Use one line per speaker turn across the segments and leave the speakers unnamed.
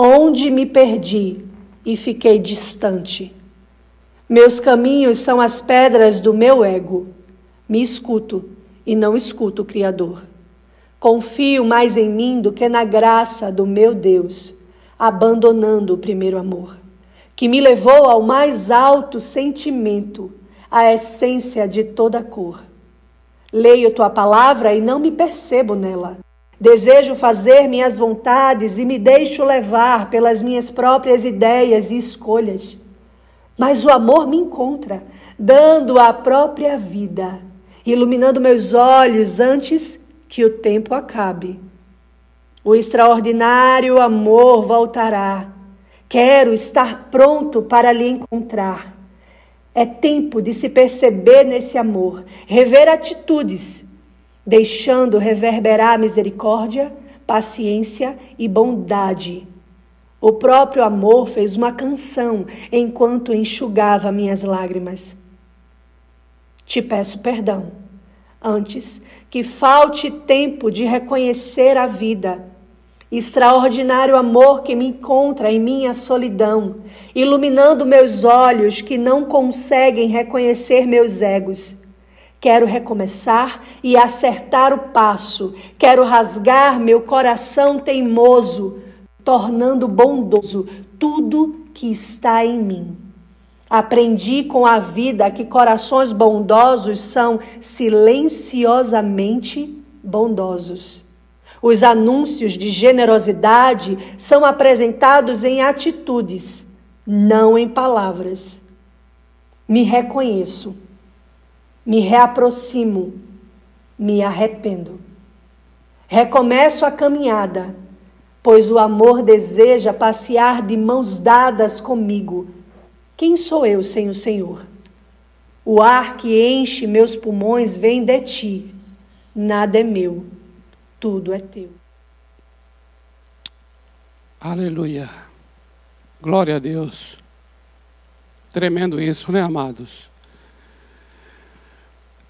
onde me perdi e fiquei distante. Meus caminhos são as pedras do meu ego. Me escuto e não escuto o Criador. Confio mais em mim do que na graça do meu Deus, abandonando o primeiro amor, que me levou ao mais alto sentimento, a essência de toda cor. Leio tua palavra e não me percebo nela. Desejo fazer minhas vontades e me deixo levar pelas minhas próprias ideias e escolhas. Mas o amor me encontra, dando a própria vida, iluminando meus olhos antes que o tempo acabe. O extraordinário amor voltará. Quero estar pronto para lhe encontrar. É tempo de se perceber nesse amor, rever atitudes deixando reverberar misericórdia, paciência e bondade. O próprio amor fez uma canção enquanto enxugava minhas lágrimas. Te peço perdão, antes que falte tempo de reconhecer a vida, extraordinário amor que me encontra em minha solidão, iluminando meus olhos que não conseguem reconhecer meus egos Quero recomeçar e acertar o passo. Quero rasgar meu coração teimoso, tornando bondoso tudo que está em mim. Aprendi com a vida que corações bondosos são silenciosamente bondosos. Os anúncios de generosidade são apresentados em atitudes, não em palavras. Me reconheço me reaproximo, me arrependo. Recomeço a caminhada, pois o amor deseja passear de mãos dadas comigo. Quem sou eu sem o Senhor? O ar que enche meus pulmões vem de ti. Nada é meu, tudo é teu.
Aleluia. Glória a Deus. Tremendo isso, né, amados?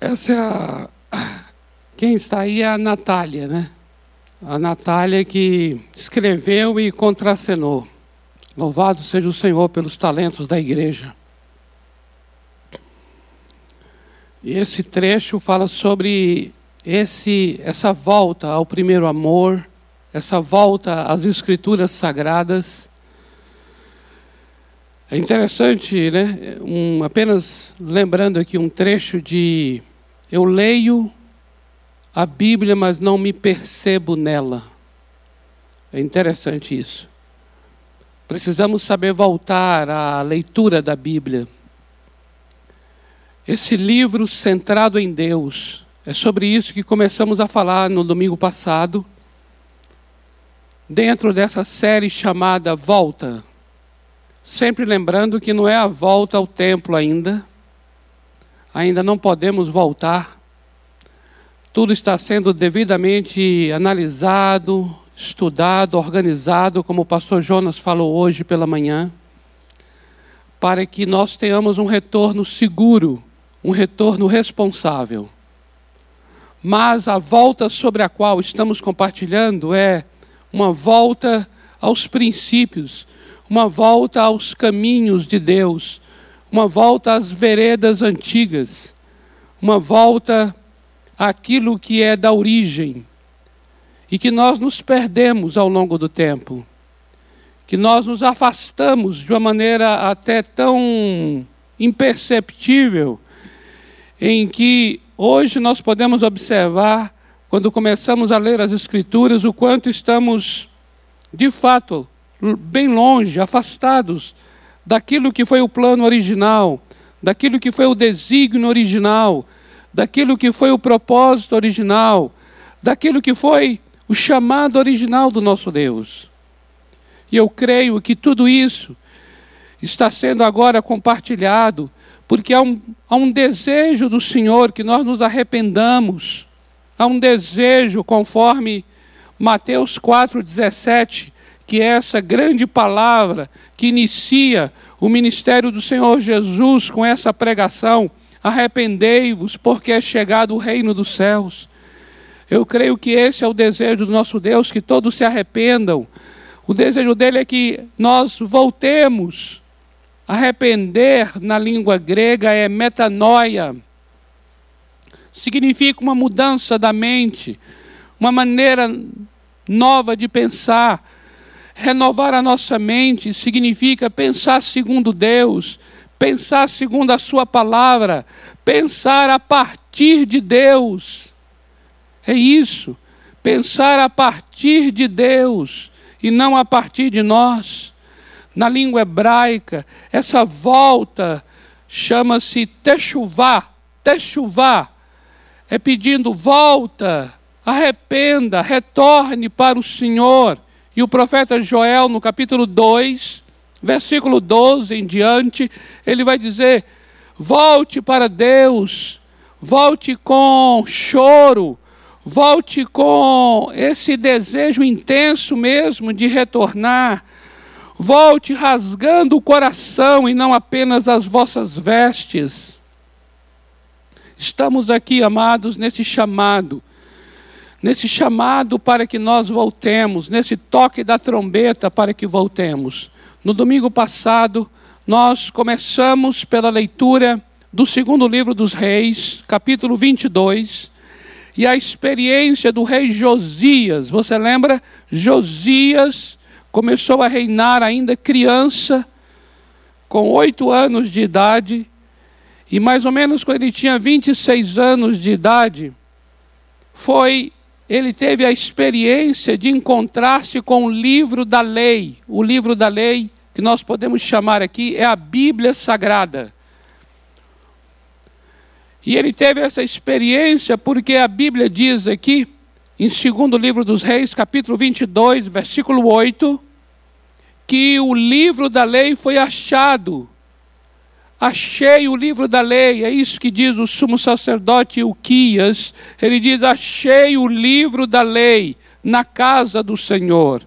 Essa é a. Quem está aí é a Natália, né? A Natália que escreveu e contracenou. Louvado seja o Senhor pelos talentos da igreja. E esse trecho fala sobre esse, essa volta ao primeiro amor, essa volta às escrituras sagradas. É interessante, né? Um, apenas lembrando aqui um trecho de eu leio a Bíblia, mas não me percebo nela. É interessante isso. Precisamos saber voltar à leitura da Bíblia. Esse livro centrado em Deus, é sobre isso que começamos a falar no domingo passado, dentro dessa série chamada Volta. Sempre lembrando que não é a volta ao templo ainda, ainda não podemos voltar. Tudo está sendo devidamente analisado, estudado, organizado, como o pastor Jonas falou hoje pela manhã, para que nós tenhamos um retorno seguro, um retorno responsável. Mas a volta sobre a qual estamos compartilhando é uma volta aos princípios, uma volta aos caminhos de Deus, uma volta às veredas antigas, uma volta àquilo que é da origem. E que nós nos perdemos ao longo do tempo, que nós nos afastamos de uma maneira até tão imperceptível, em que hoje nós podemos observar, quando começamos a ler as Escrituras, o quanto estamos, de fato, bem longe, afastados daquilo que foi o plano original, daquilo que foi o desígnio original, daquilo que foi o propósito original, daquilo que foi o chamado original do nosso Deus. E eu creio que tudo isso está sendo agora compartilhado, porque há um, há um desejo do Senhor que nós nos arrependamos, há um desejo, conforme Mateus 4,17, que é essa grande palavra que inicia o ministério do Senhor Jesus com essa pregação: arrependei-vos, porque é chegado o reino dos céus. Eu creio que esse é o desejo do nosso Deus, que todos se arrependam. O desejo dele é que nós voltemos. Arrepender na língua grega é metanoia. Significa uma mudança da mente, uma maneira nova de pensar. Renovar a nossa mente significa pensar segundo Deus, pensar segundo a Sua palavra, pensar a partir de Deus. É isso, pensar a partir de Deus e não a partir de nós. Na língua hebraica, essa volta chama-se techuvá, techuvá, é pedindo volta, arrependa, retorne para o Senhor. E o profeta Joel, no capítulo 2, versículo 12 em diante, ele vai dizer: volte para Deus, volte com choro, volte com esse desejo intenso mesmo de retornar. Volte rasgando o coração e não apenas as vossas vestes. Estamos aqui, amados, nesse chamado, nesse chamado para que nós voltemos, nesse toque da trombeta para que voltemos. No domingo passado, nós começamos pela leitura do segundo livro dos Reis, capítulo 22, e a experiência do rei Josias. Você lembra? Josias começou a reinar ainda criança, com oito anos de idade, e mais ou menos quando ele tinha 26 anos de idade, foi ele teve a experiência de encontrar-se com o livro da lei. O livro da lei, que nós podemos chamar aqui, é a Bíblia Sagrada. E ele teve essa experiência porque a Bíblia diz aqui, em segundo livro dos Reis, capítulo 22, versículo 8, que o livro da lei foi achado. Achei o livro da lei, é isso que diz o sumo sacerdote Uquias. Ele diz: Achei o livro da lei na casa do Senhor.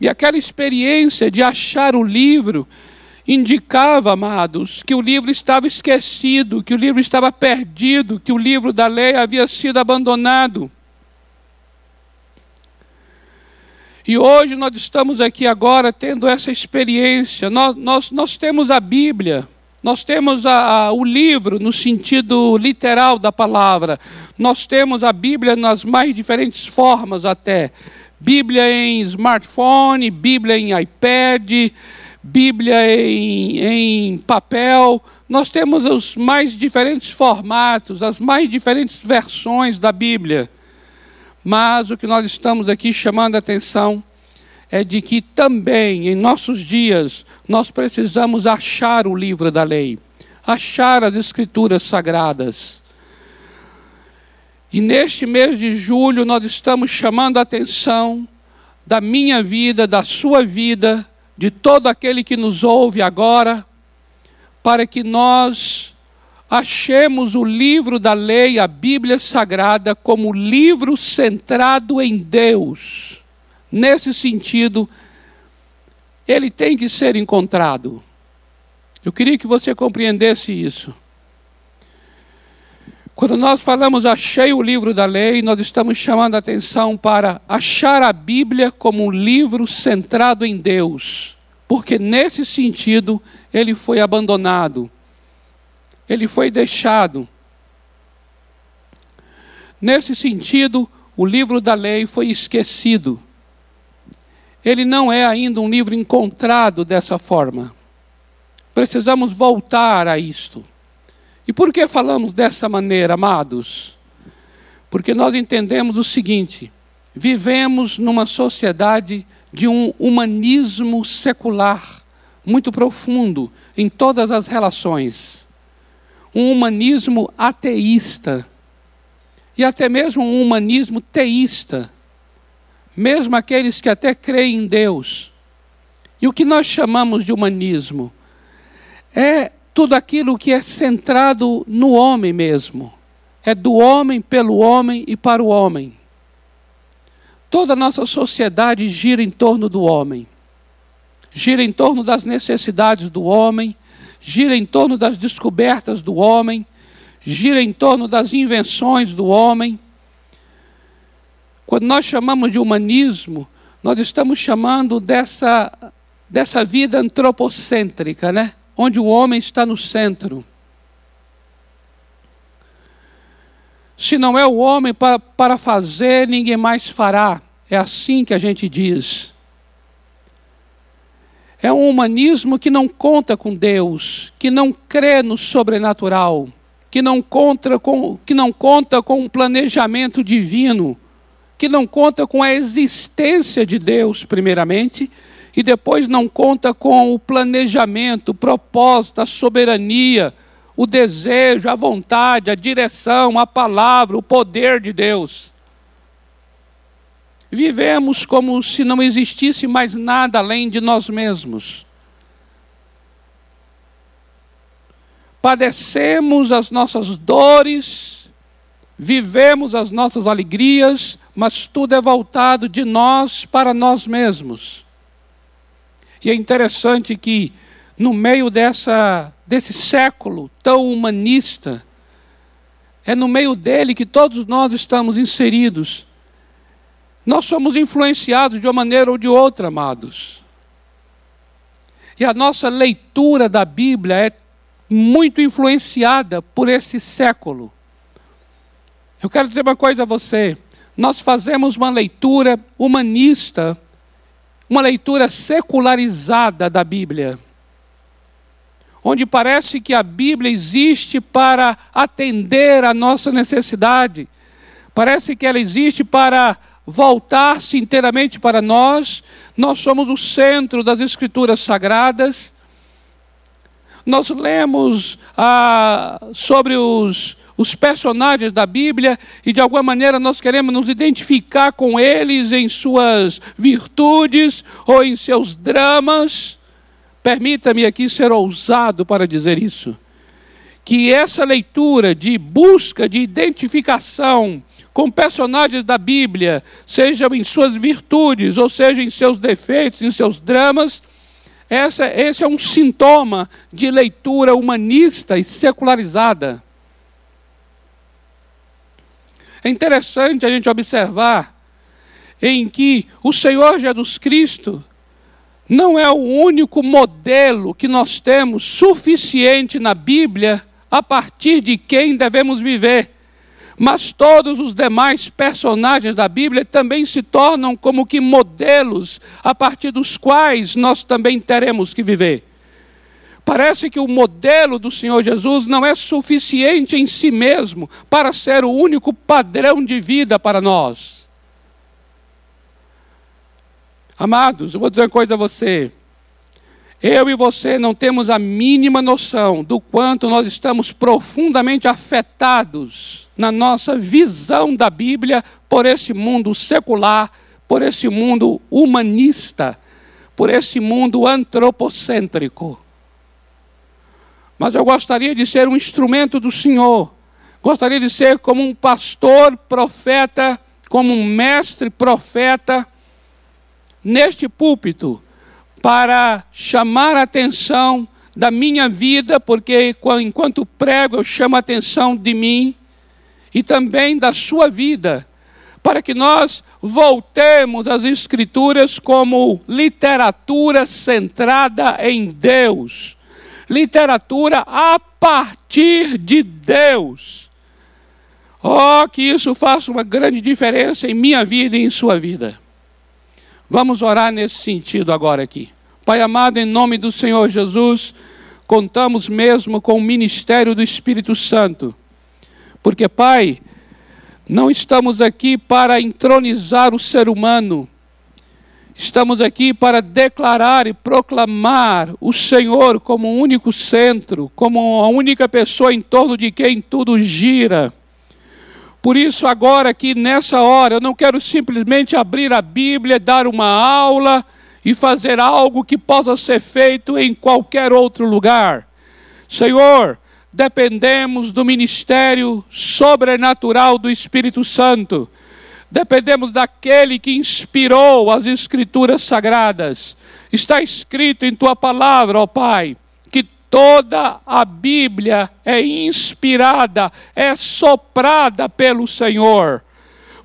E aquela experiência de achar o livro indicava, amados, que o livro estava esquecido, que o livro estava perdido, que o livro da lei havia sido abandonado. E hoje nós estamos aqui agora tendo essa experiência. Nós, nós, nós temos a Bíblia, nós temos a, a, o livro no sentido literal da palavra, nós temos a Bíblia nas mais diferentes formas até. Bíblia em smartphone, Bíblia em iPad, Bíblia em, em papel. Nós temos os mais diferentes formatos, as mais diferentes versões da Bíblia. Mas o que nós estamos aqui chamando a atenção é de que também em nossos dias nós precisamos achar o livro da lei, achar as escrituras sagradas. E neste mês de julho nós estamos chamando a atenção da minha vida, da sua vida, de todo aquele que nos ouve agora, para que nós achemos o livro da lei, a Bíblia Sagrada, como livro centrado em Deus. Nesse sentido, ele tem que ser encontrado. Eu queria que você compreendesse isso. Quando nós falamos achei o livro da lei, nós estamos chamando a atenção para achar a Bíblia como um livro centrado em Deus, porque nesse sentido ele foi abandonado, ele foi deixado. Nesse sentido, o livro da lei foi esquecido. Ele não é ainda um livro encontrado dessa forma. Precisamos voltar a isto. E por que falamos dessa maneira, amados? Porque nós entendemos o seguinte: vivemos numa sociedade de um humanismo secular muito profundo em todas as relações. Um humanismo ateísta e até mesmo um humanismo teísta. Mesmo aqueles que até creem em Deus. E o que nós chamamos de humanismo é tudo aquilo que é centrado no homem mesmo. É do homem, pelo homem e para o homem. Toda a nossa sociedade gira em torno do homem. Gira em torno das necessidades do homem, gira em torno das descobertas do homem, gira em torno das invenções do homem. Quando nós chamamos de humanismo, nós estamos chamando dessa, dessa vida antropocêntrica, né? onde o homem está no centro. Se não é o homem para, para fazer, ninguém mais fará. É assim que a gente diz. É um humanismo que não conta com Deus, que não crê no sobrenatural, que não conta com, que não conta com um planejamento divino, que não conta com a existência de Deus, primeiramente, e depois não conta com o planejamento, o propósito, a soberania, o desejo, a vontade, a direção, a palavra, o poder de Deus. Vivemos como se não existisse mais nada além de nós mesmos. Padecemos as nossas dores, vivemos as nossas alegrias, mas tudo é voltado de nós para nós mesmos. E é interessante que, no meio dessa, desse século tão humanista, é no meio dele que todos nós estamos inseridos. Nós somos influenciados de uma maneira ou de outra, amados. E a nossa leitura da Bíblia é muito influenciada por esse século. Eu quero dizer uma coisa a você. Nós fazemos uma leitura humanista, uma leitura secularizada da Bíblia, onde parece que a Bíblia existe para atender a nossa necessidade, parece que ela existe para voltar-se inteiramente para nós, nós somos o centro das Escrituras Sagradas. Nós lemos ah, sobre os, os personagens da Bíblia e de alguma maneira nós queremos nos identificar com eles em suas virtudes ou em seus dramas. Permita-me aqui ser ousado para dizer isso. Que essa leitura de busca de identificação com personagens da Bíblia, sejam em suas virtudes, ou seja, em seus defeitos, em seus dramas, essa, esse é um sintoma de leitura humanista e secularizada. É interessante a gente observar em que o Senhor Jesus Cristo não é o único modelo que nós temos suficiente na Bíblia a partir de quem devemos viver. Mas todos os demais personagens da Bíblia também se tornam como que modelos a partir dos quais nós também teremos que viver. Parece que o modelo do Senhor Jesus não é suficiente em si mesmo para ser o único padrão de vida para nós. Amados, eu vou dizer uma coisa a você. Eu e você não temos a mínima noção do quanto nós estamos profundamente afetados na nossa visão da Bíblia por esse mundo secular, por esse mundo humanista, por esse mundo antropocêntrico. Mas eu gostaria de ser um instrumento do Senhor, gostaria de ser como um pastor profeta, como um mestre profeta, neste púlpito para chamar a atenção da minha vida, porque enquanto prego eu chamo a atenção de mim e também da sua vida, para que nós voltemos às Escrituras como literatura centrada em Deus, literatura a partir de Deus. Oh, que isso faça uma grande diferença em minha vida e em sua vida. Vamos orar nesse sentido agora aqui. Pai amado, em nome do Senhor Jesus, contamos mesmo com o ministério do Espírito Santo. Porque, Pai, não estamos aqui para entronizar o ser humano, estamos aqui para declarar e proclamar o Senhor como o único centro, como a única pessoa em torno de quem tudo gira. Por isso, agora aqui nessa hora, eu não quero simplesmente abrir a Bíblia, dar uma aula e fazer algo que possa ser feito em qualquer outro lugar. Senhor, dependemos do ministério sobrenatural do Espírito Santo. Dependemos daquele que inspirou as Escrituras sagradas. Está escrito em tua palavra, ó Pai, toda a Bíblia é inspirada, é soprada pelo Senhor.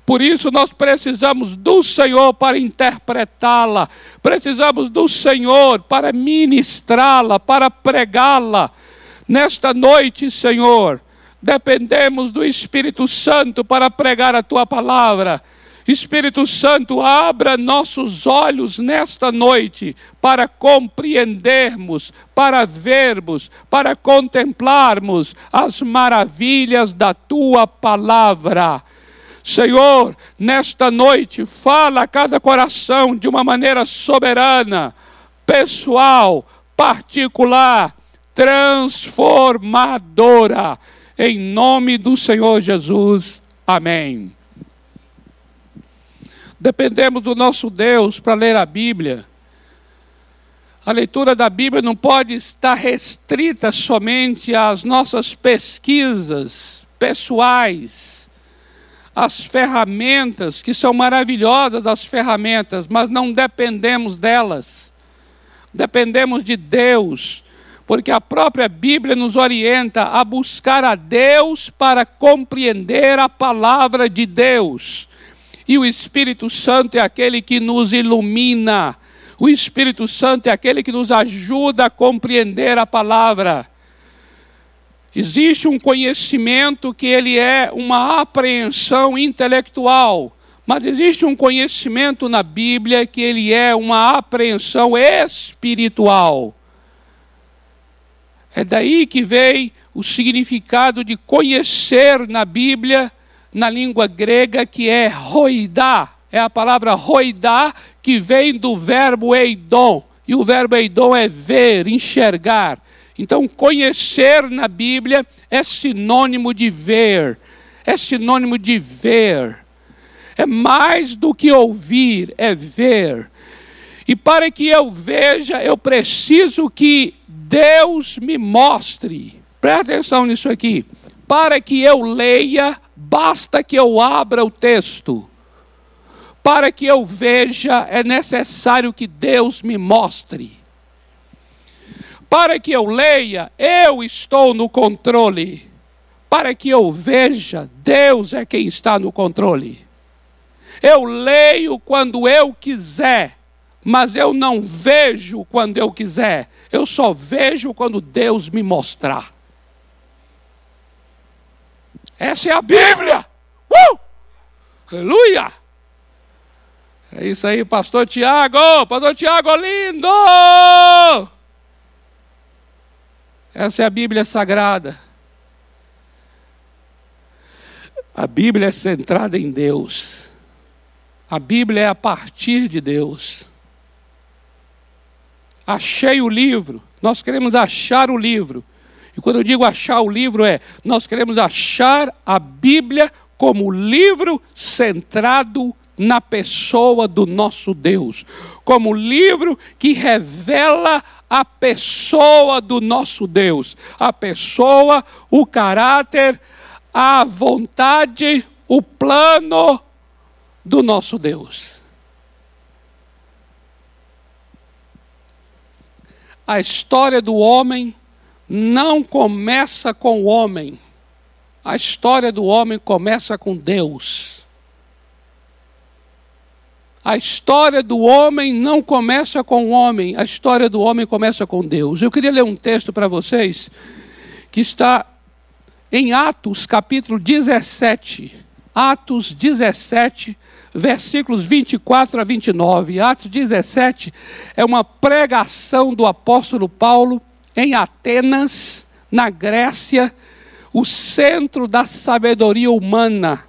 Por isso nós precisamos do Senhor para interpretá-la, precisamos do Senhor para ministrá-la, para pregá-la. Nesta noite, Senhor, dependemos do Espírito Santo para pregar a tua palavra. Espírito Santo, abra nossos olhos nesta noite para compreendermos, para vermos, para contemplarmos as maravilhas da tua palavra. Senhor, nesta noite, fala a cada coração de uma maneira soberana, pessoal, particular, transformadora. Em nome do Senhor Jesus. Amém. Dependemos do nosso Deus para ler a Bíblia. A leitura da Bíblia não pode estar restrita somente às nossas pesquisas pessoais, às ferramentas, que são maravilhosas as ferramentas, mas não dependemos delas. Dependemos de Deus porque a própria Bíblia nos orienta a buscar a Deus para compreender a palavra de Deus. E o Espírito Santo é aquele que nos ilumina. O Espírito Santo é aquele que nos ajuda a compreender a palavra. Existe um conhecimento que ele é uma apreensão intelectual, mas existe um conhecimento na Bíblia que ele é uma apreensão espiritual. É daí que vem o significado de conhecer na Bíblia, na língua grega, que é roidá. É a palavra roidá que vem do verbo eidon. E o verbo eidon é ver, enxergar. Então, conhecer na Bíblia é sinônimo de ver, é sinônimo de ver. É mais do que ouvir, é ver. E para que eu veja, eu preciso que Deus me mostre, presta atenção nisso aqui, para que eu leia, basta que eu abra o texto. Para que eu veja, é necessário que Deus me mostre. Para que eu leia, eu estou no controle. Para que eu veja, Deus é quem está no controle. Eu leio quando eu quiser, mas eu não vejo quando eu quiser. Eu só vejo quando Deus me mostrar. Essa é a Bíblia. Uh! Aleluia! É isso aí, pastor Tiago. Pastor Tiago lindo! Essa é a Bíblia sagrada. A Bíblia é centrada em Deus. A Bíblia é a partir de Deus achei o livro, nós queremos achar o livro. E quando eu digo achar o livro, é nós queremos achar a Bíblia como livro centrado na pessoa do nosso Deus, como livro que revela a pessoa do nosso Deus, a pessoa, o caráter, a vontade, o plano do nosso Deus. a história do homem não começa com o homem. A história do homem começa com Deus. A história do homem não começa com o homem, a história do homem começa com Deus. Eu queria ler um texto para vocês que está em Atos, capítulo 17. Atos 17, versículos 24 a 29. Atos 17 é uma pregação do apóstolo Paulo em Atenas, na Grécia, o centro da sabedoria humana.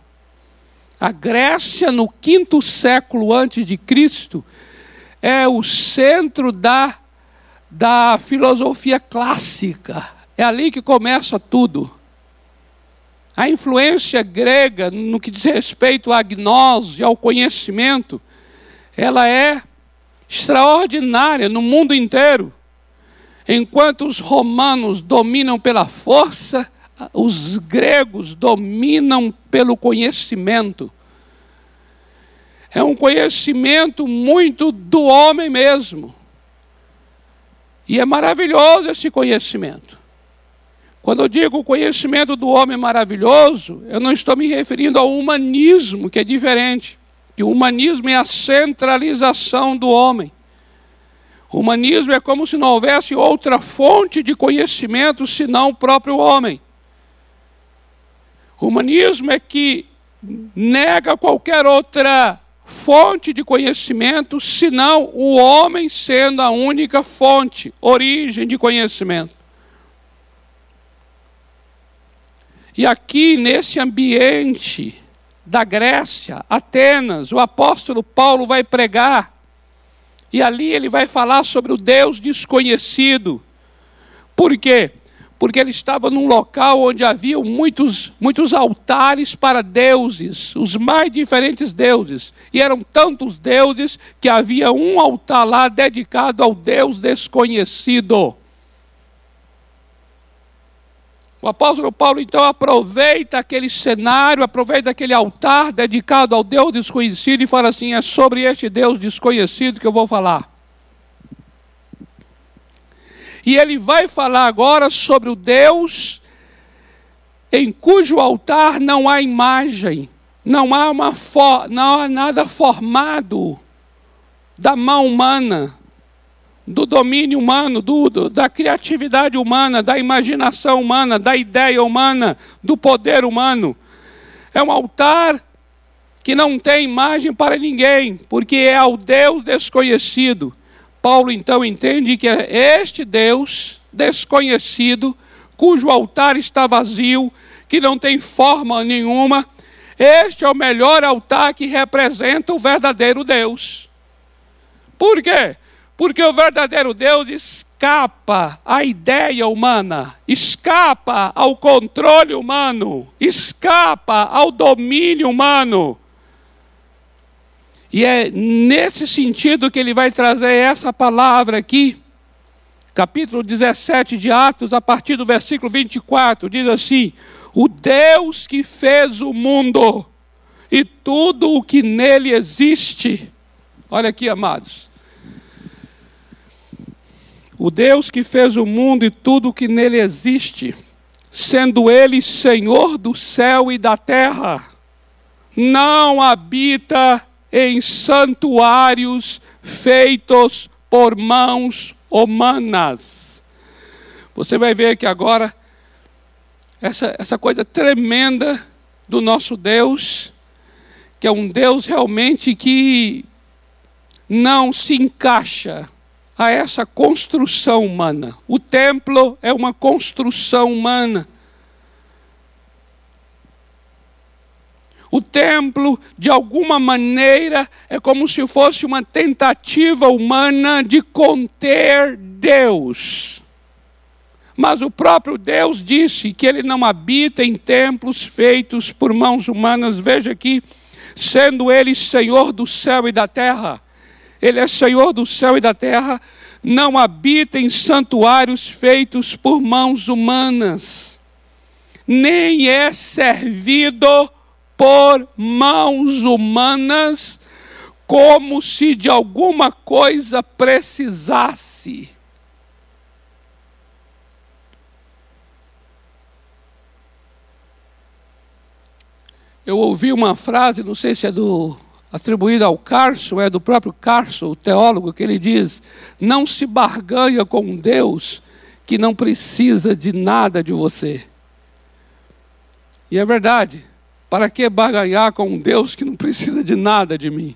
A Grécia, no quinto século antes de Cristo, é o centro da, da filosofia clássica. É ali que começa tudo. A influência grega, no que diz respeito à gnose, ao conhecimento, ela é extraordinária no mundo inteiro. Enquanto os romanos dominam pela força, os gregos dominam pelo conhecimento. É um conhecimento muito do homem mesmo. E é maravilhoso esse conhecimento. Quando eu digo o conhecimento do homem maravilhoso, eu não estou me referindo ao humanismo, que é diferente. Que o humanismo é a centralização do homem. O humanismo é como se não houvesse outra fonte de conhecimento senão o próprio homem. O humanismo é que nega qualquer outra fonte de conhecimento senão o homem sendo a única fonte, origem de conhecimento. E aqui, nesse ambiente da Grécia, Atenas, o apóstolo Paulo vai pregar, e ali ele vai falar sobre o Deus desconhecido. Por quê? Porque ele estava num local onde havia muitos, muitos altares para deuses, os mais diferentes deuses. E eram tantos deuses que havia um altar lá dedicado ao Deus desconhecido. O apóstolo Paulo então aproveita aquele cenário, aproveita aquele altar dedicado ao Deus desconhecido e fala assim: é sobre este Deus desconhecido que eu vou falar. E ele vai falar agora sobre o Deus em cujo altar não há imagem, não há, uma não há nada formado da mão humana, do domínio humano, do, do, da criatividade humana, da imaginação humana, da ideia humana, do poder humano. É um altar que não tem imagem para ninguém, porque é ao Deus desconhecido. Paulo então entende que é este Deus desconhecido, cujo altar está vazio, que não tem forma nenhuma, este é o melhor altar que representa o verdadeiro Deus. Por quê? Porque o verdadeiro Deus escapa à ideia humana, escapa ao controle humano, escapa ao domínio humano. E é nesse sentido que ele vai trazer essa palavra aqui, capítulo 17 de Atos, a partir do versículo 24, diz assim: O Deus que fez o mundo e tudo o que nele existe. Olha aqui, amados. O Deus que fez o mundo e tudo o que nele existe, sendo ele Senhor do céu e da terra, não habita em santuários feitos por mãos humanas. Você vai ver que agora essa, essa coisa tremenda do nosso Deus, que é um Deus realmente que não se encaixa a essa construção humana. O templo é uma construção humana. O templo, de alguma maneira, é como se fosse uma tentativa humana de conter Deus. Mas o próprio Deus disse que ele não habita em templos feitos por mãos humanas. Veja aqui, sendo ele Senhor do céu e da terra ele é Senhor do céu e da terra, não habita em santuários feitos por mãos humanas, nem é servido por mãos humanas, como se de alguma coisa precisasse. Eu ouvi uma frase, não sei se é do atribuída ao Carso, é do próprio Carso, o teólogo, que ele diz: não se barganha com um Deus que não precisa de nada de você. E é verdade. Para que barganhar com um Deus que não precisa de nada de mim?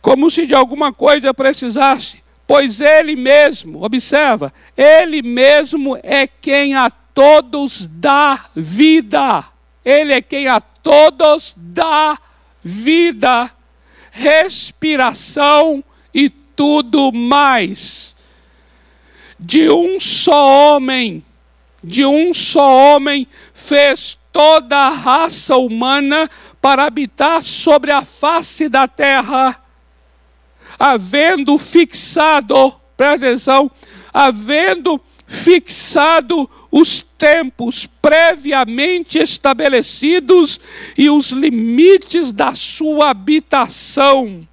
Como se de alguma coisa precisasse, pois Ele mesmo, observa, Ele mesmo é quem a todos dá vida. Ele é quem a todos dá vida, respiração e tudo mais. De um só homem, de um só homem, fez toda a raça humana para habitar sobre a face da terra, havendo fixado, presta atenção, havendo fixado os tempos previamente estabelecidos e os limites da sua habitação,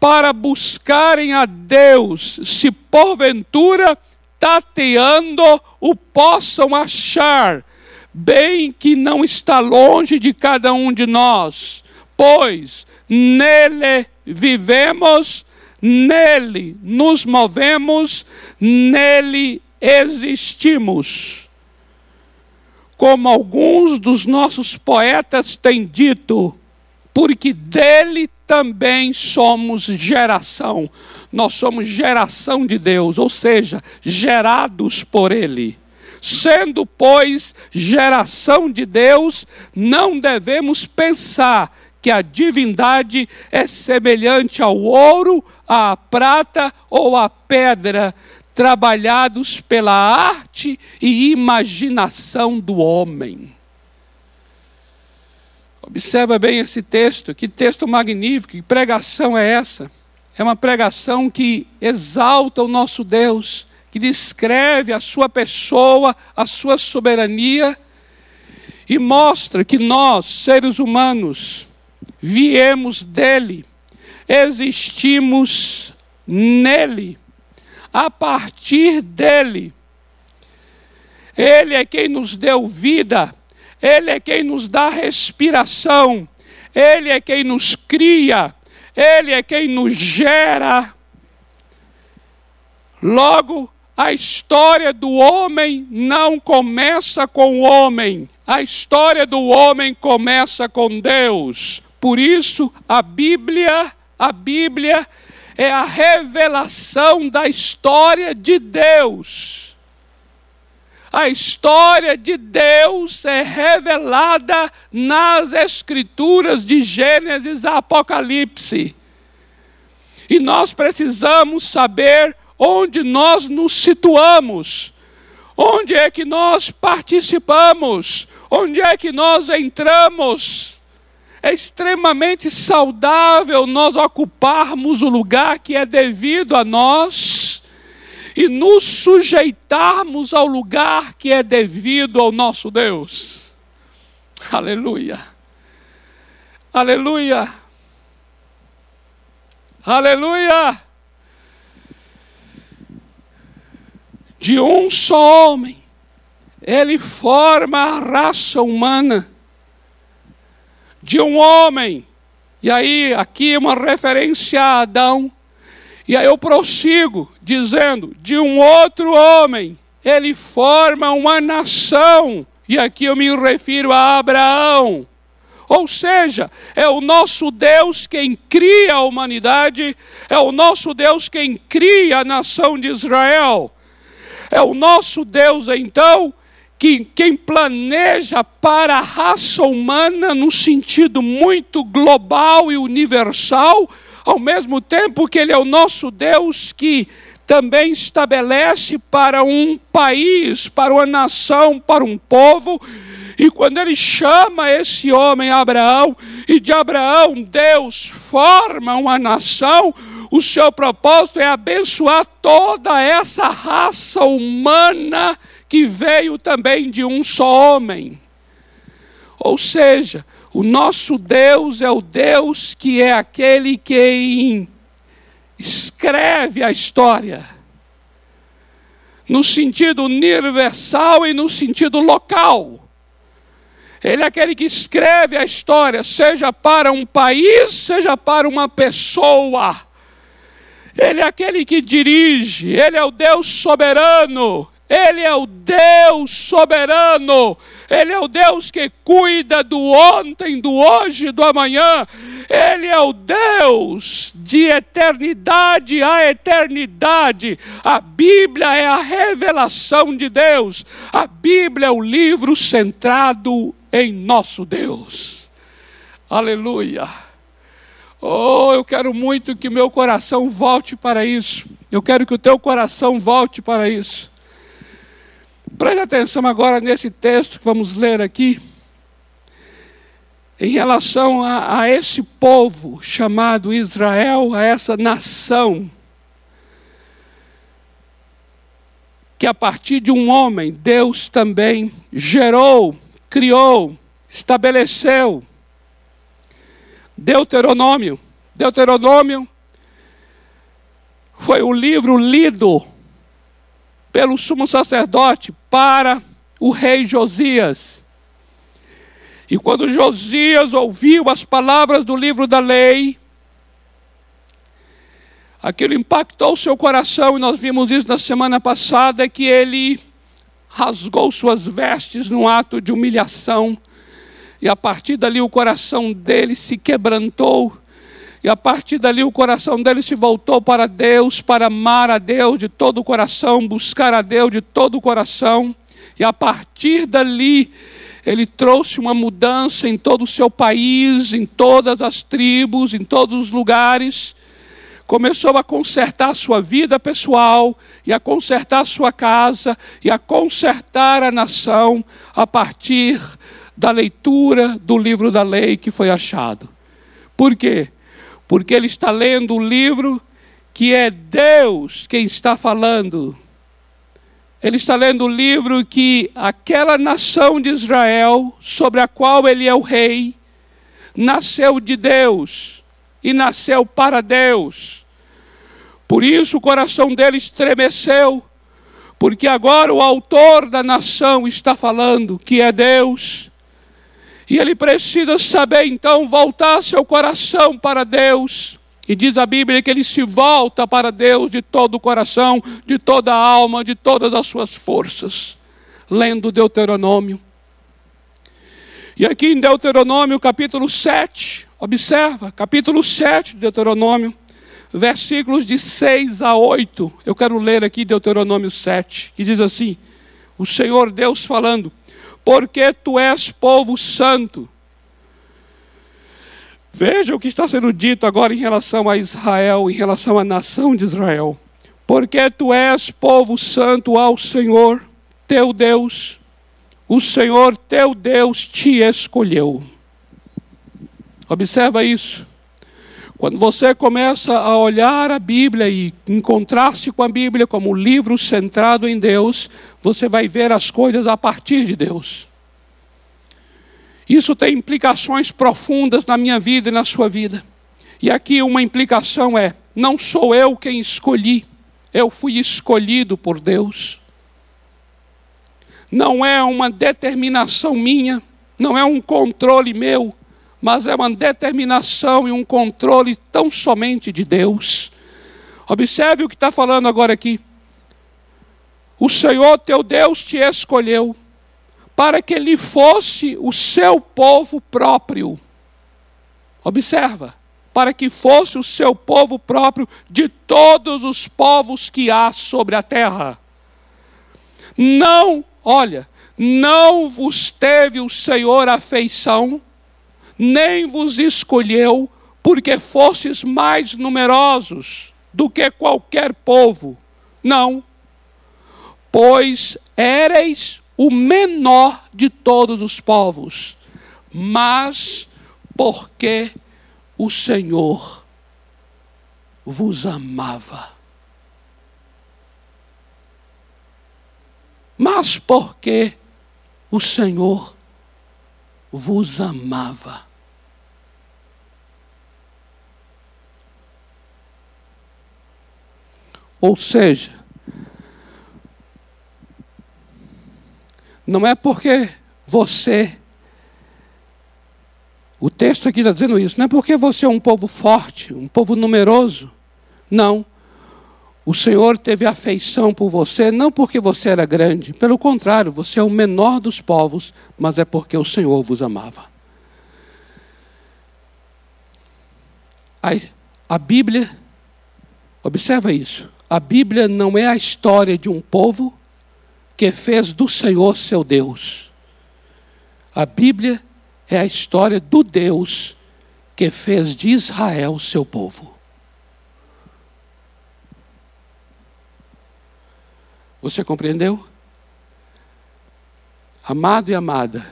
para buscarem a Deus, se porventura tateando o possam achar, bem que não está longe de cada um de nós, pois nele vivemos, nele nos movemos, nele existimos. Como alguns dos nossos poetas têm dito, porque dele também somos geração. Nós somos geração de Deus, ou seja, gerados por Ele. Sendo, pois, geração de Deus, não devemos pensar que a divindade é semelhante ao ouro, à prata ou à pedra, trabalhados pela arte e imaginação do homem. Observa bem esse texto, que texto magnífico, que pregação é essa? É uma pregação que exalta o nosso Deus, que descreve a sua pessoa, a sua soberania e mostra que nós, seres humanos, viemos dele, existimos nele, a partir dele. Ele é quem nos deu vida, ele é quem nos dá respiração, ele é quem nos cria, ele é quem nos gera. Logo, a história do homem não começa com o homem, a história do homem começa com Deus. Por isso, a Bíblia, a Bíblia é a revelação da história de Deus. A história de Deus é revelada nas Escrituras de Gênesis a Apocalipse. E nós precisamos saber onde nós nos situamos, onde é que nós participamos, onde é que nós entramos. É extremamente saudável nós ocuparmos o lugar que é devido a nós e nos sujeitarmos ao lugar que é devido ao nosso Deus. Aleluia. Aleluia. Aleluia. De um só homem, ele forma a raça humana de um homem. E aí, aqui uma referência a Adão. E aí eu prossigo dizendo: de um outro homem, ele forma uma nação. E aqui eu me refiro a Abraão. Ou seja, é o nosso Deus quem cria a humanidade, é o nosso Deus quem cria a nação de Israel. É o nosso Deus, então, que quem planeja para a raça humana no sentido muito global e universal, ao mesmo tempo que ele é o nosso Deus que também estabelece para um país, para uma nação, para um povo. E quando ele chama esse homem Abraão, e de Abraão Deus forma uma nação, o seu propósito é abençoar toda essa raça humana que veio também de um só homem. Ou seja, o nosso Deus é o Deus que é aquele que escreve a história, no sentido universal e no sentido local. Ele é aquele que escreve a história, seja para um país, seja para uma pessoa. Ele é aquele que dirige, ele é o Deus soberano, ele é o Deus soberano. Ele é o Deus que cuida do ontem, do hoje do amanhã. Ele é o Deus de eternidade a eternidade. A Bíblia é a revelação de Deus. A Bíblia é o livro centrado em nosso Deus. Aleluia. Oh, eu quero muito que meu coração volte para isso. Eu quero que o teu coração volte para isso. Preste atenção agora nesse texto que vamos ler aqui, em relação a, a esse povo chamado Israel, a essa nação, que a partir de um homem Deus também gerou, criou, estabeleceu. Deuteronômio. Deuteronômio foi o livro lido pelo sumo sacerdote para o rei Josias. E quando Josias ouviu as palavras do livro da lei, aquilo impactou seu coração, e nós vimos isso na semana passada, que ele rasgou suas vestes num ato de humilhação, e a partir dali o coração dele se quebrantou, e a partir dali o coração dele se voltou para Deus, para amar a Deus de todo o coração, buscar a Deus de todo o coração, e a partir dali ele trouxe uma mudança em todo o seu país, em todas as tribos, em todos os lugares começou a consertar a sua vida pessoal, e a consertar a sua casa, e a consertar a nação a partir da leitura do livro da lei que foi achado. Por quê? Porque ele está lendo o livro que é Deus quem está falando. Ele está lendo o livro que aquela nação de Israel, sobre a qual ele é o rei, nasceu de Deus e nasceu para Deus. Por isso o coração dele estremeceu, porque agora o autor da nação está falando que é Deus. E ele precisa saber então voltar seu coração para Deus. E diz a Bíblia que ele se volta para Deus de todo o coração, de toda a alma, de todas as suas forças. Lendo Deuteronômio. E aqui em Deuteronômio, capítulo 7, Observa, capítulo 7 de Deuteronômio, versículos de 6 a 8. Eu quero ler aqui Deuteronômio 7, que diz assim: O Senhor Deus falando, porque tu és povo santo. Veja o que está sendo dito agora em relação a Israel, em relação à nação de Israel. Porque tu és povo santo ao Senhor, teu Deus. O Senhor teu Deus te escolheu. Observa isso. Quando você começa a olhar a Bíblia e encontrar-se com a Bíblia como um livro centrado em Deus, você vai ver as coisas a partir de Deus. Isso tem implicações profundas na minha vida e na sua vida. E aqui uma implicação é: não sou eu quem escolhi, eu fui escolhido por Deus. Não é uma determinação minha, não é um controle meu, mas é uma determinação e um controle tão somente de Deus. Observe o que está falando agora aqui. O Senhor teu Deus te escolheu para que ele fosse o seu povo próprio. Observa, para que fosse o seu povo próprio de todos os povos que há sobre a terra. Não, olha, não vos teve o Senhor afeição nem vos escolheu porque fostes mais numerosos do que qualquer povo. Não. Pois éreis o menor de todos os povos, mas porque o Senhor vos amava. Mas porque o Senhor vos amava. Ou seja, não é porque você, o texto aqui está dizendo isso, não é porque você é um povo forte, um povo numeroso. Não. O Senhor teve afeição por você, não porque você era grande, pelo contrário, você é o menor dos povos, mas é porque o Senhor vos amava. A, a Bíblia, observa isso, a Bíblia não é a história de um povo que fez do Senhor seu Deus. A Bíblia é a história do Deus que fez de Israel seu povo. Você compreendeu? Amado e amada,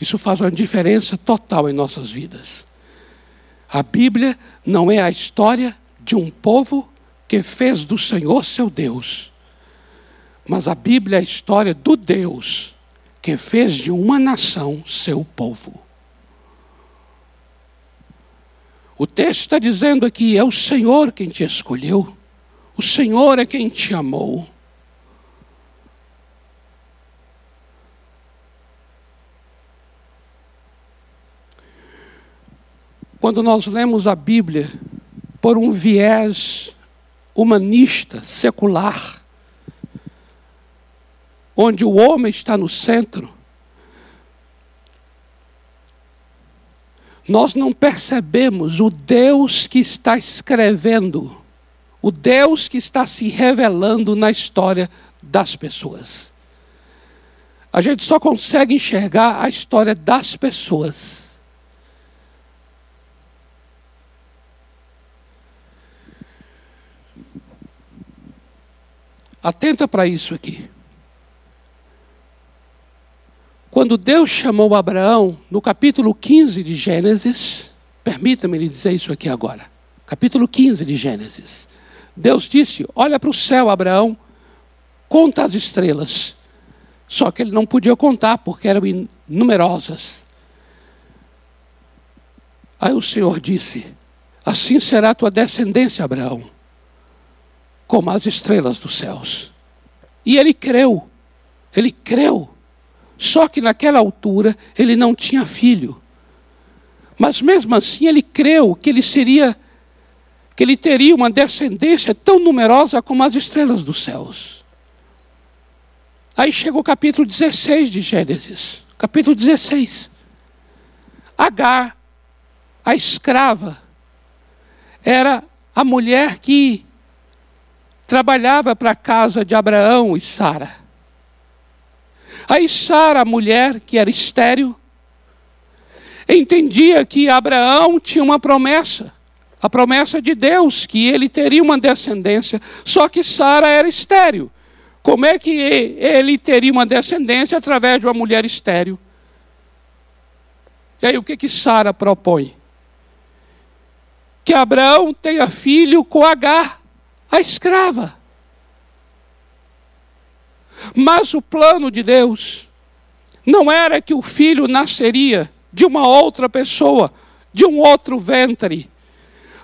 isso faz uma diferença total em nossas vidas. A Bíblia não é a história de um povo que fez do Senhor seu Deus. Mas a Bíblia é a história do Deus que fez de uma nação seu povo. O texto está dizendo aqui: é o Senhor quem te escolheu, o Senhor é quem te amou. Quando nós lemos a Bíblia por um viés humanista, secular, onde o homem está no centro, nós não percebemos o Deus que está escrevendo, o Deus que está se revelando na história das pessoas. A gente só consegue enxergar a história das pessoas. Atenta para isso aqui. Quando Deus chamou Abraão, no capítulo 15 de Gênesis, permita-me lhe dizer isso aqui agora. Capítulo 15 de Gênesis. Deus disse: Olha para o céu, Abraão, conta as estrelas. Só que ele não podia contar porque eram numerosas. Aí o Senhor disse: Assim será a tua descendência, Abraão, como as estrelas dos céus. E ele creu, ele creu. Só que naquela altura ele não tinha filho. Mas mesmo assim ele creu que ele seria, que ele teria uma descendência tão numerosa como as estrelas dos céus. Aí chega o capítulo 16 de Gênesis. Capítulo 16. Agar, a escrava, era a mulher que trabalhava para a casa de Abraão e Sara. Aí Sara, a mulher que era estéril, entendia que Abraão tinha uma promessa, a promessa de Deus, que ele teria uma descendência, só que Sara era estéril. Como é que ele teria uma descendência através de uma mulher estéril? E aí o que que Sara propõe? Que Abraão tenha filho com Agar, a escrava. Mas o plano de Deus não era que o filho nasceria de uma outra pessoa, de um outro ventre,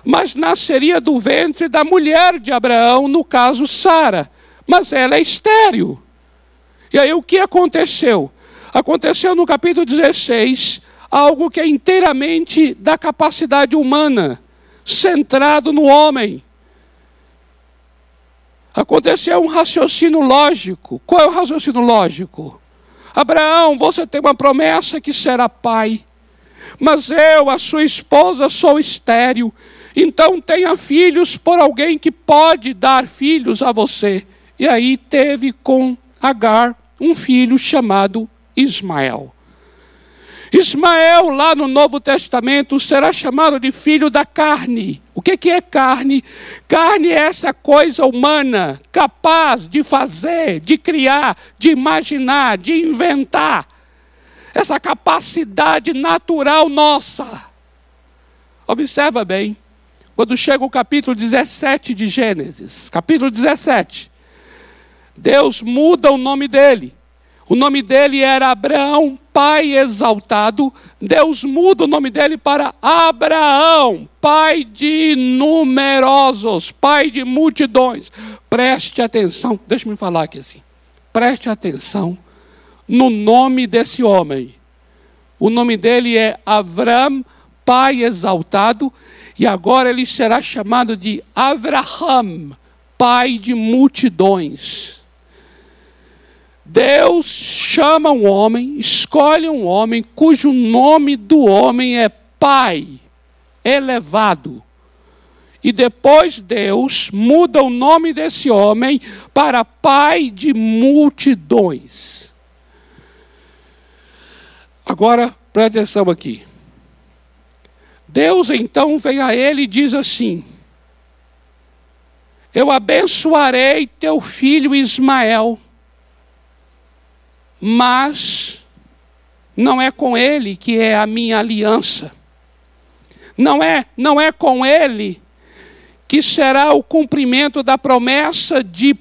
mas nasceria do ventre da mulher de Abraão, no caso Sara mas ela é estéril. E aí o que aconteceu? Aconteceu no capítulo 16 algo que é inteiramente da capacidade humana, centrado no homem. Aconteceu um raciocínio lógico. Qual é o raciocínio lógico? Abraão, você tem uma promessa que será pai, mas eu, a sua esposa, sou estéril. Então tenha filhos por alguém que pode dar filhos a você. E aí teve com Agar um filho chamado Ismael. Ismael, lá no Novo Testamento, será chamado de filho da carne. O que, é carne? Carne é essa coisa humana, capaz de fazer, de criar, de imaginar, de inventar. Essa capacidade natural nossa. Observa bem, quando chega o capítulo 17 de Gênesis, capítulo 17, Deus muda o nome dele. O nome dele era Abraão, pai exaltado. Deus muda o nome dele para Abraão, pai de numerosos, pai de multidões. Preste atenção, deixa me falar aqui assim. Preste atenção no nome desse homem. O nome dele é Avram, pai exaltado, e agora ele será chamado de Avraham, pai de multidões. Deus chama um homem, escolhe um homem cujo nome do homem é Pai, elevado. E depois Deus muda o nome desse homem para Pai de multidões. Agora, preste atenção aqui. Deus então vem a ele e diz assim: Eu abençoarei teu filho Ismael mas não é com ele que é a minha aliança. Não é, não é com ele que será o cumprimento da promessa de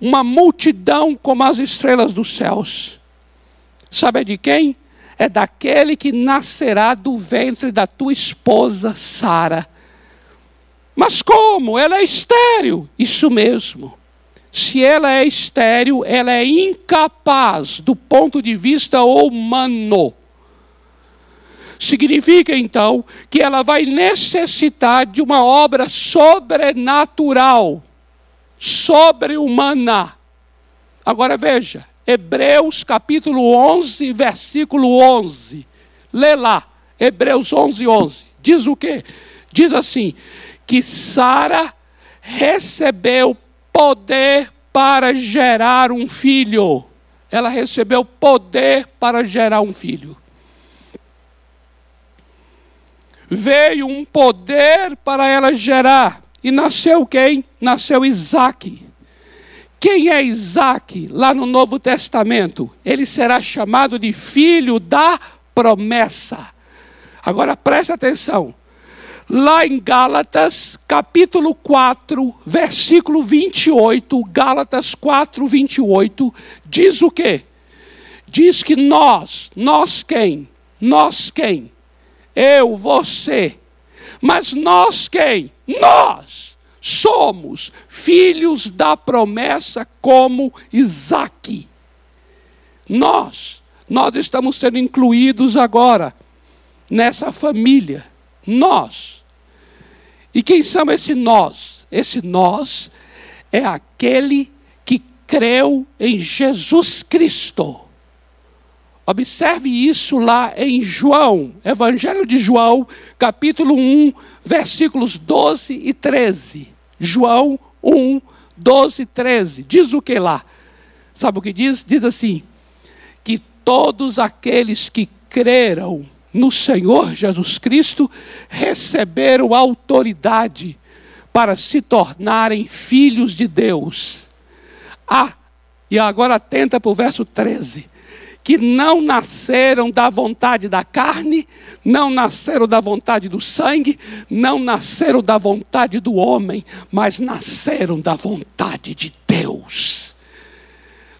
uma multidão como as estrelas dos céus. Sabe de quem? É daquele que nascerá do ventre da tua esposa Sara. Mas como? Ela é estéril. Isso mesmo se ela é estéril, ela é incapaz do ponto de vista humano. significa então que ela vai necessitar de uma obra sobrenatural, sobre-humana. Agora veja, Hebreus capítulo 11, versículo 11. Lê lá, Hebreus 11, 11. Diz o quê? Diz assim: que Sara recebeu poder para gerar um filho. Ela recebeu poder para gerar um filho. Veio um poder para ela gerar. E nasceu quem? Nasceu Isaac. Quem é Isaac lá no Novo Testamento? Ele será chamado de filho da promessa. Agora preste atenção. Lá em Gálatas, capítulo 4, versículo 28, Gálatas 4, 28, diz o quê? Diz que nós, nós quem? Nós quem? Eu, você. Mas nós quem? Nós somos filhos da promessa como Isaac. Nós, nós estamos sendo incluídos agora nessa família. Nós. E quem são esse nós? Esse nós é aquele que creu em Jesus Cristo. Observe isso lá em João, Evangelho de João, capítulo 1, versículos 12 e 13. João 1, 12 e 13. Diz o que lá? Sabe o que diz? Diz assim: que todos aqueles que creram no Senhor Jesus Cristo receberam autoridade para se tornarem filhos de Deus. Ah, e agora atenta para o verso 13 que não nasceram da vontade da carne, não nasceram da vontade do sangue, não nasceram da vontade do homem, mas nasceram da vontade de Deus.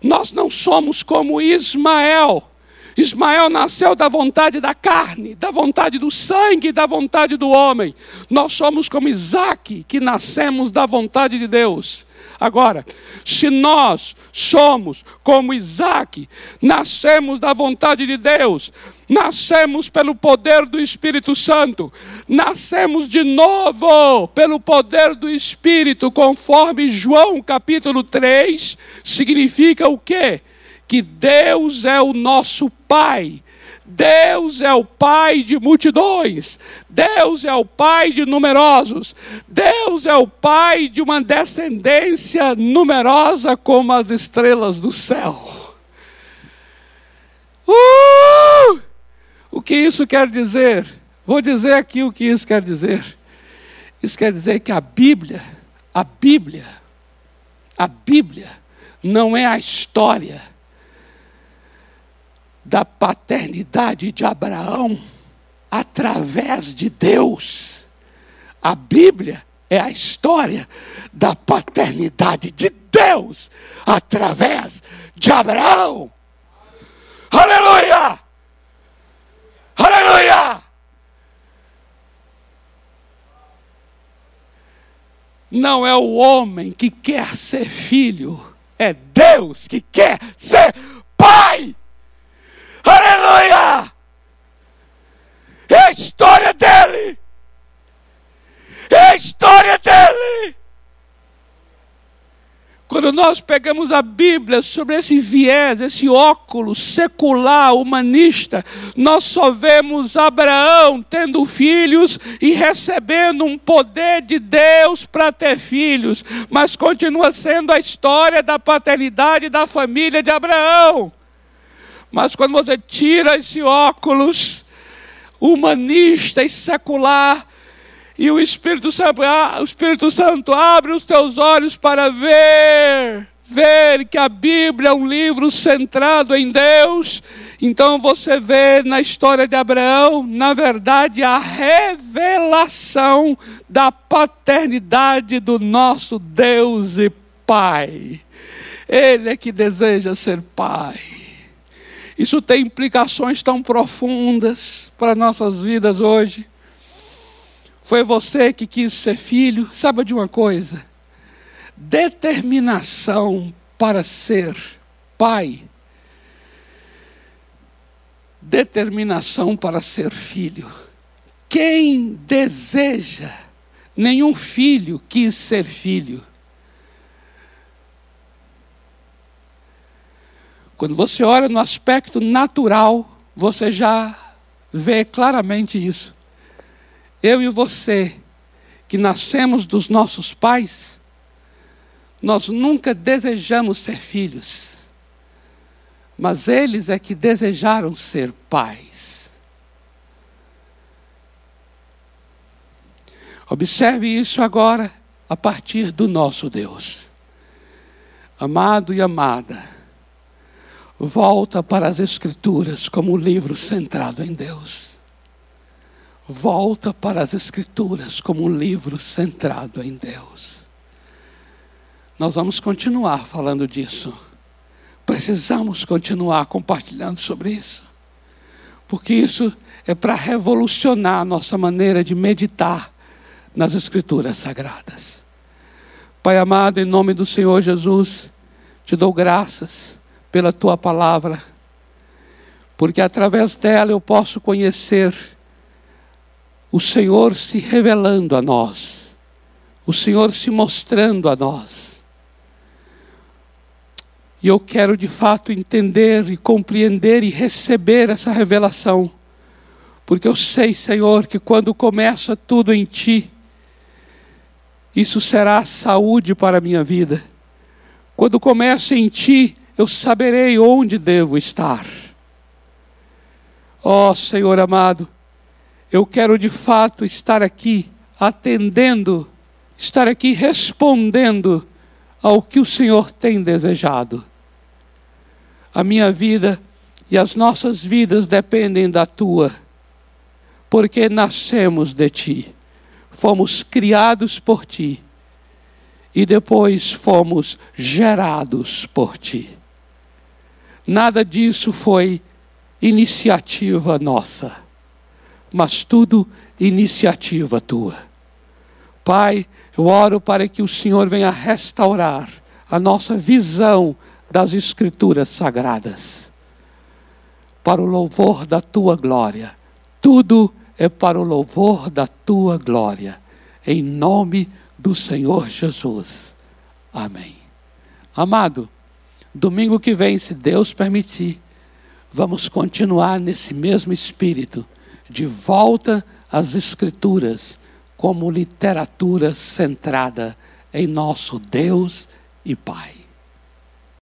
Nós não somos como Ismael Ismael nasceu da vontade da carne, da vontade do sangue, da vontade do homem. Nós somos como Isaac, que nascemos da vontade de Deus. Agora, se nós somos como Isaac, nascemos da vontade de Deus, nascemos pelo poder do Espírito Santo, nascemos de novo pelo poder do Espírito, conforme João capítulo 3, significa o quê? Que Deus é o nosso Pai. Deus é o Pai de multidões, Deus é o Pai de numerosos, Deus é o Pai de uma descendência numerosa como as estrelas do céu. Uh! O que isso quer dizer? Vou dizer aqui o que isso quer dizer. Isso quer dizer que a Bíblia, a Bíblia, a Bíblia não é a história da paternidade de Abraão através de Deus. A Bíblia é a história da paternidade de Deus através de Abraão. Aleluia! Aleluia! Não é o homem que quer ser filho, é Deus que quer ser pai. Aleluia! É a história dele. É a história dele. Quando nós pegamos a Bíblia sobre esse viés, esse óculos secular, humanista, nós só vemos Abraão tendo filhos e recebendo um poder de Deus para ter filhos, mas continua sendo a história da paternidade da família de Abraão. Mas quando você tira esse óculos humanista e secular, e o Espírito Santo, o Espírito Santo abre os teus olhos para ver, ver que a Bíblia é um livro centrado em Deus. Então você vê na história de Abraão, na verdade, a revelação da paternidade do nosso Deus e Pai. Ele é que deseja ser Pai. Isso tem implicações tão profundas para nossas vidas hoje. Foi você que quis ser filho, sabe de uma coisa? Determinação para ser pai determinação para ser filho. Quem deseja, nenhum filho quis ser filho. Quando você olha no aspecto natural, você já vê claramente isso. Eu e você, que nascemos dos nossos pais, nós nunca desejamos ser filhos, mas eles é que desejaram ser pais. Observe isso agora a partir do nosso Deus. Amado e amada, volta para as Escrituras como um livro centrado em Deus. Volta para as Escrituras como um livro centrado em Deus. Nós vamos continuar falando disso. Precisamos continuar compartilhando sobre isso. Porque isso é para revolucionar a nossa maneira de meditar nas Escrituras sagradas. Pai amado, em nome do Senhor Jesus, te dou graças pela tua palavra, porque através dela eu posso conhecer o Senhor se revelando a nós, o Senhor se mostrando a nós. E eu quero de fato entender e compreender e receber essa revelação, porque eu sei, Senhor, que quando começa tudo em Ti, isso será saúde para a minha vida. Quando começa em Ti, eu saberei onde devo estar. Ó oh, Senhor amado, eu quero de fato estar aqui atendendo, estar aqui respondendo ao que o Senhor tem desejado. A minha vida e as nossas vidas dependem da tua, porque nascemos de ti, fomos criados por ti e depois fomos gerados por ti. Nada disso foi iniciativa nossa, mas tudo iniciativa tua. Pai, eu oro para que o Senhor venha restaurar a nossa visão das Escrituras sagradas, para o louvor da tua glória. Tudo é para o louvor da tua glória. Em nome do Senhor Jesus. Amém. Amado, Domingo que vem, se Deus permitir, vamos continuar nesse mesmo espírito, de volta às Escrituras, como literatura centrada em nosso Deus e Pai.